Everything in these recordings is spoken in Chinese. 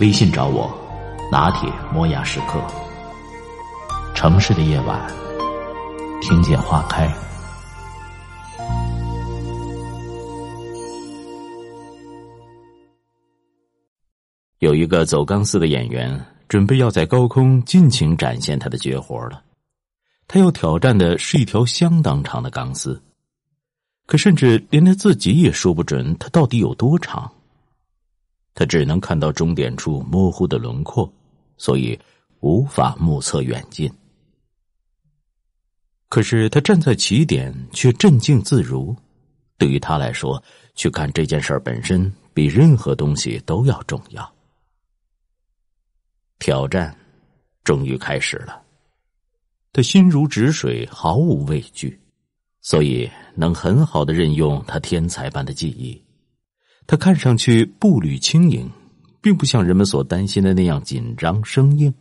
微信找我，拿铁磨牙时刻。城市的夜晚，听见花开。有一个走钢丝的演员，准备要在高空尽情展现他的绝活了。他要挑战的是一条相当长的钢丝，可甚至连他自己也说不准它到底有多长。他只能看到终点处模糊的轮廓，所以无法目测远近。可是他站在起点却镇静自如。对于他来说，去看这件事本身比任何东西都要重要。挑战终于开始了。他心如止水，毫无畏惧，所以能很好的任用他天才般的记忆。他看上去步履轻盈，并不像人们所担心的那样紧张生硬，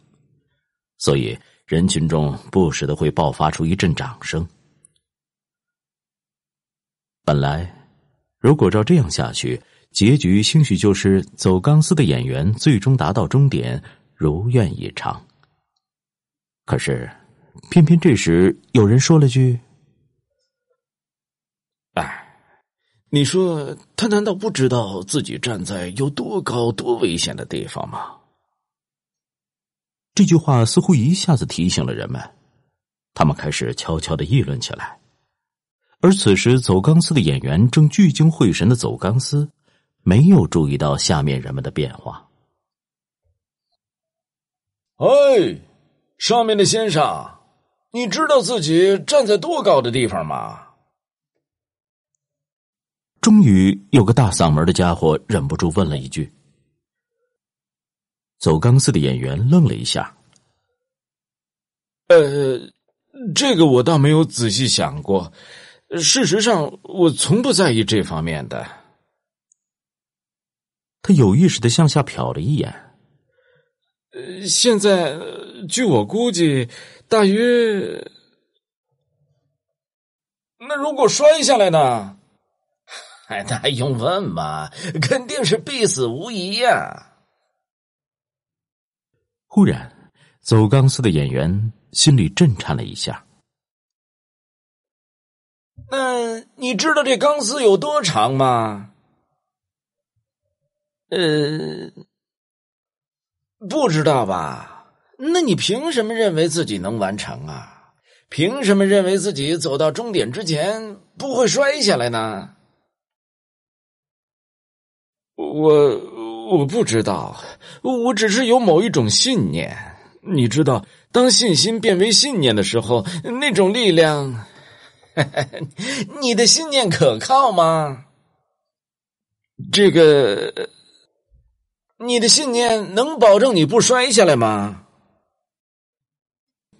所以人群中不时的会爆发出一阵掌声。本来，如果照这样下去，结局兴许就是走钢丝的演员最终达到终点，如愿以偿。可是，偏偏这时有人说了句：“哎。”你说他难道不知道自己站在有多高、多危险的地方吗？这句话似乎一下子提醒了人们，他们开始悄悄的议论起来。而此时走钢丝的演员正聚精会神的走钢丝，没有注意到下面人们的变化。哎，上面的先生，你知道自己站在多高的地方吗？终于有个大嗓门的家伙忍不住问了一句：“走钢丝的演员愣了一下。呃，这个我倒没有仔细想过。事实上，我从不在意这方面的。”他有意识的向下瞟了一眼。呃，现在据我估计，大约……那如果摔下来呢？哎，那还用问吗？肯定是必死无疑呀！忽然，走钢丝的演员心里震颤了一下。那你知道这钢丝有多长吗？呃，不知道吧？那你凭什么认为自己能完成啊？凭什么认为自己走到终点之前不会摔下来呢？我我不知道，我只是有某一种信念。你知道，当信心变为信念的时候，那种力量，你的信念可靠吗？这个，你的信念能保证你不摔下来吗？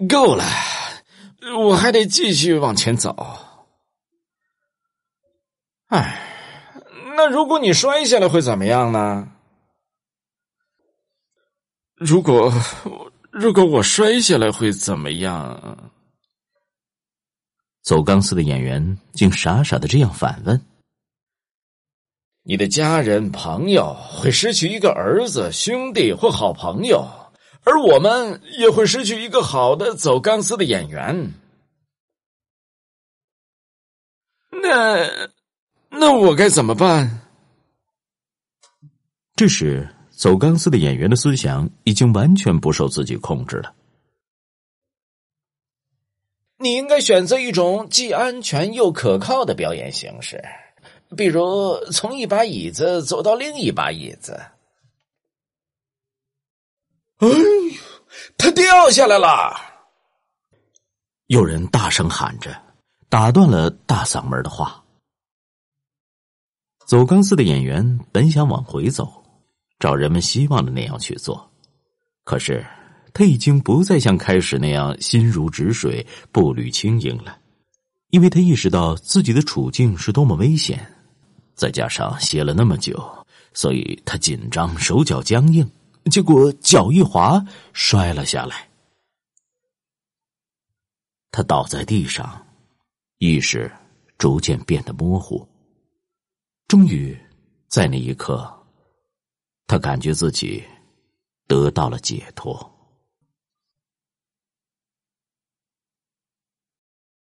够了，我还得继续往前走。唉。那如果你摔下来会怎么样呢？如果如果我摔下来会怎么样？走钢丝的演员竟傻傻的这样反问：“你的家人朋友会失去一个儿子、兄弟或好朋友，而我们也会失去一个好的走钢丝的演员。那……”那我该怎么办？这时，走钢丝的演员的思想已经完全不受自己控制了。你应该选择一种既安全又可靠的表演形式，比如从一把椅子走到另一把椅子。哎呦，他掉下来了！有人大声喊着，打断了大嗓门的话。走钢丝的演员本想往回走，照人们希望的那样去做。可是，他已经不再像开始那样心如止水、步履轻盈了，因为他意识到自己的处境是多么危险。再加上歇了那么久，所以他紧张，手脚僵硬，结果脚一滑，摔了下来。他倒在地上，意识逐渐变得模糊。终于，在那一刻，他感觉自己。得到了解脱。